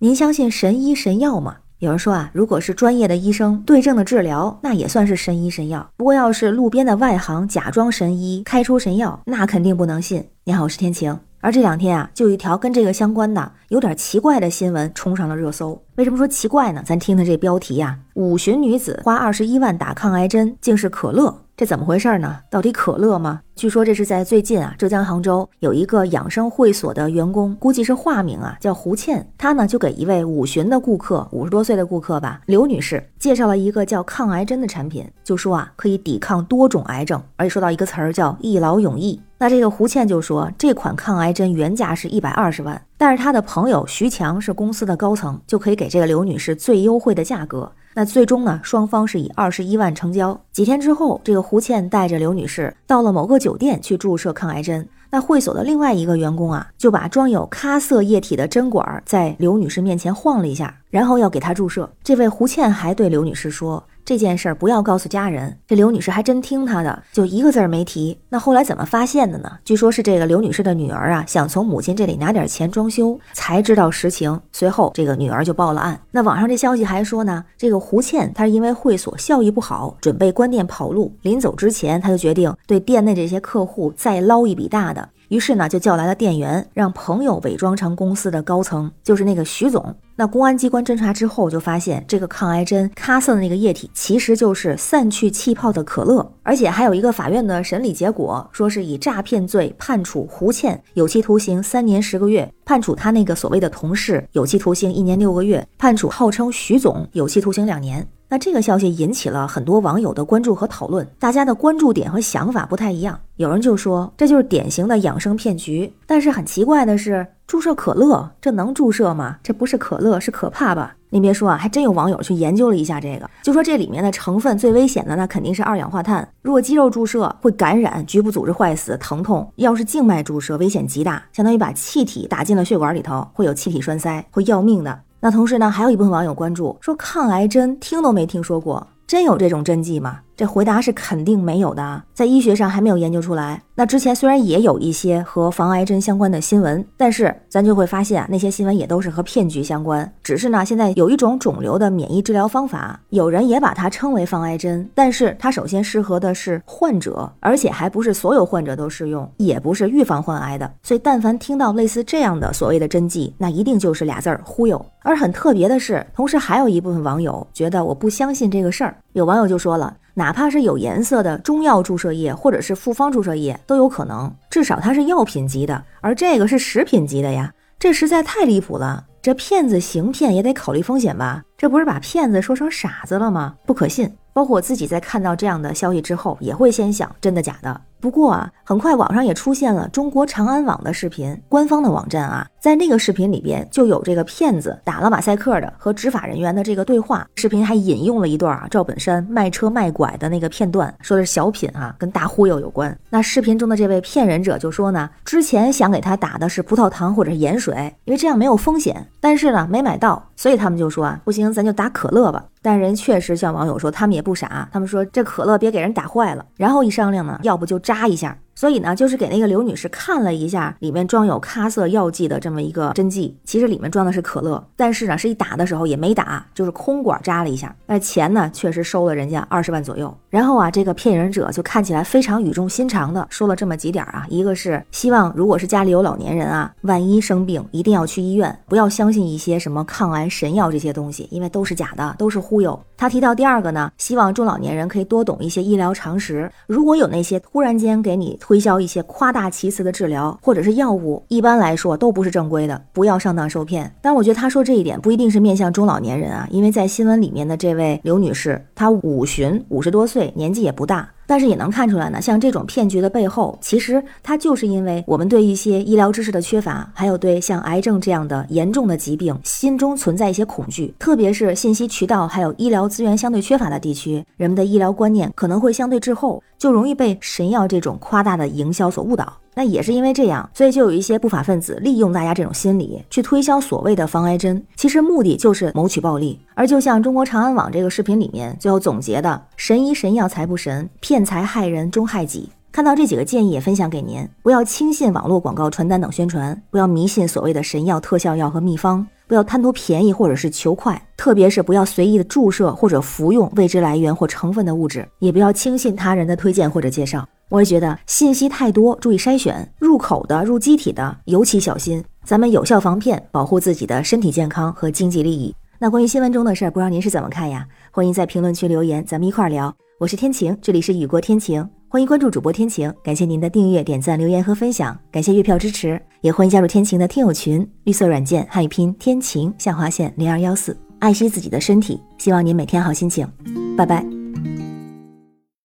您相信神医神药吗？有人说啊，如果是专业的医生对症的治疗，那也算是神医神药。不过要是路边的外行假装神医开出神药，那肯定不能信。你好，我是天晴。而这两天啊，就有一条跟这个相关的有点奇怪的新闻冲上了热搜。为什么说奇怪呢？咱听听这标题呀：五旬女子花二十一万打抗癌针，竟是可乐。这怎么回事呢？到底可乐吗？据说这是在最近啊，浙江杭州有一个养生会所的员工，估计是化名啊，叫胡倩。她呢就给一位五旬的顾客，五十多岁的顾客吧，刘女士介绍了一个叫抗癌针的产品，就说啊可以抵抗多种癌症，而且说到一个词儿叫一劳永逸。那这个胡倩就说，这款抗癌针原价是一百二十万，但是她的朋友徐强是公司的高层，就可以给这个刘女士最优惠的价格。那最终呢，双方是以二十一万成交。几天之后，这个胡倩带着刘女士到了某个酒店去注射抗癌针。那会所的另外一个员工啊，就把装有咖色液体的针管在刘女士面前晃了一下，然后要给她注射。这位胡倩还对刘女士说。这件事儿不要告诉家人。这刘女士还真听他的，就一个字儿没提。那后来怎么发现的呢？据说是这个刘女士的女儿啊，想从母亲这里拿点钱装修，才知道实情。随后这个女儿就报了案。那网上这消息还说呢，这个胡倩她是因为会所效益不好，准备关店跑路。临走之前，她就决定对店内这些客户再捞一笔大的。于是呢，就叫来了店员，让朋友伪装成公司的高层，就是那个徐总。那公安机关侦查之后，就发现这个抗癌针咖色的那个液体，其实就是散去气泡的可乐。而且还有一个法院的审理结果，说是以诈骗罪判处胡倩有期徒刑三年十个月，判处他那个所谓的同事有期徒刑一年六个月，判处号称徐总有期徒刑两年。那这个消息引起了很多网友的关注和讨论，大家的关注点和想法不太一样。有人就说这就是典型的养生骗局，但是很奇怪的是，注射可乐这能注射吗？这不是可乐，是可怕吧？您别说啊，还真有网友去研究了一下这个，就说这里面的成分最危险的那肯定是二氧化碳。如果肌肉注射会感染，局部组织坏死，疼痛；要是静脉注射，危险极大，相当于把气体打进了血管里头，会有气体栓塞，会要命的。那同时呢，还有一部分网友关注说，抗癌针听都没听说过，真有这种针剂吗？这回答是肯定没有的，在医学上还没有研究出来。那之前虽然也有一些和防癌针相关的新闻，但是咱就会发现啊那些新闻也都是和骗局相关。只是呢，现在有一种肿瘤的免疫治疗方法，有人也把它称为防癌针，但是它首先适合的是患者，而且还不是所有患者都适用，也不是预防患癌的。所以，但凡听到类似这样的所谓的针剂，那一定就是俩字儿忽悠。而很特别的是，同时还有一部分网友觉得我不相信这个事儿。有网友就说了。哪怕是有颜色的中药注射液，或者是复方注射液，都有可能。至少它是药品级的，而这个是食品级的呀，这实在太离谱了。这骗子行骗也得考虑风险吧？这不是把骗子说成傻子了吗？不可信。包括我自己在看到这样的消息之后，也会先想真的假的。不过啊，很快网上也出现了中国长安网的视频，官方的网站啊，在那个视频里边就有这个骗子打了马赛克的和执法人员的这个对话。视频还引用了一段啊赵本山卖车卖拐的那个片段，说的是小品啊，跟大忽悠有关。那视频中的这位骗人者就说呢，之前想给他打的是葡萄糖或者是盐水，因为这样没有风险，但是呢没买到，所以他们就说啊，不行，咱就打可乐吧。但人确实像网友说，他们也不傻，他们说这可乐别给人打坏了。然后一商量呢，要不就扎一下。所以呢，就是给那个刘女士看了一下里面装有咖色药剂的这么一个针剂，其实里面装的是可乐，但是呢，是一打的时候也没打，就是空管扎了一下。那钱呢，确实收了人家二十万左右。然后啊，这个骗人者就看起来非常语重心长的说了这么几点啊，一个是希望如果是家里有老年人啊，万一生病一定要去医院，不要相信一些什么抗癌神药这些东西，因为都是假的，都是忽悠。他提到第二个呢，希望中老年人可以多懂一些医疗常识，如果有那些突然间给你。推销一些夸大其词的治疗或者是药物，一般来说都不是正规的，不要上当受骗。但我觉得他说这一点不一定是面向中老年人啊，因为在新闻里面的这位刘女士，她五旬五十多岁，年纪也不大。但是也能看出来呢，像这种骗局的背后，其实它就是因为我们对一些医疗知识的缺乏，还有对像癌症这样的严重的疾病心中存在一些恐惧，特别是信息渠道还有医疗资源相对缺乏的地区，人们的医疗观念可能会相对滞后，就容易被神药这种夸大的营销所误导。那也是因为这样，所以就有一些不法分子利用大家这种心理去推销所谓的防癌针，其实目的就是谋取暴利。而就像中国长安网这个视频里面最后总结的“神医神药财不神，骗财害人终害己”，看到这几个建议也分享给您：不要轻信网络广告、传单等宣传，不要迷信所谓的神药、特效药和秘方。不要贪图便宜或者是求快，特别是不要随意的注射或者服用未知来源或成分的物质，也不要轻信他人的推荐或者介绍。我也觉得信息太多，注意筛选，入口的、入机体的尤其小心。咱们有效防骗，保护自己的身体健康和经济利益。那关于新闻中的事儿，不知道您是怎么看呀？欢迎在评论区留言，咱们一块儿聊。我是天晴，这里是雨过天晴，欢迎关注主播天晴。感谢您的订阅、点赞、留言和分享，感谢月票支持，也欢迎加入天晴的听友群，绿色软件汉语拼天晴下划线零二幺四，爱惜自己的身体，希望您每天好心情，拜拜。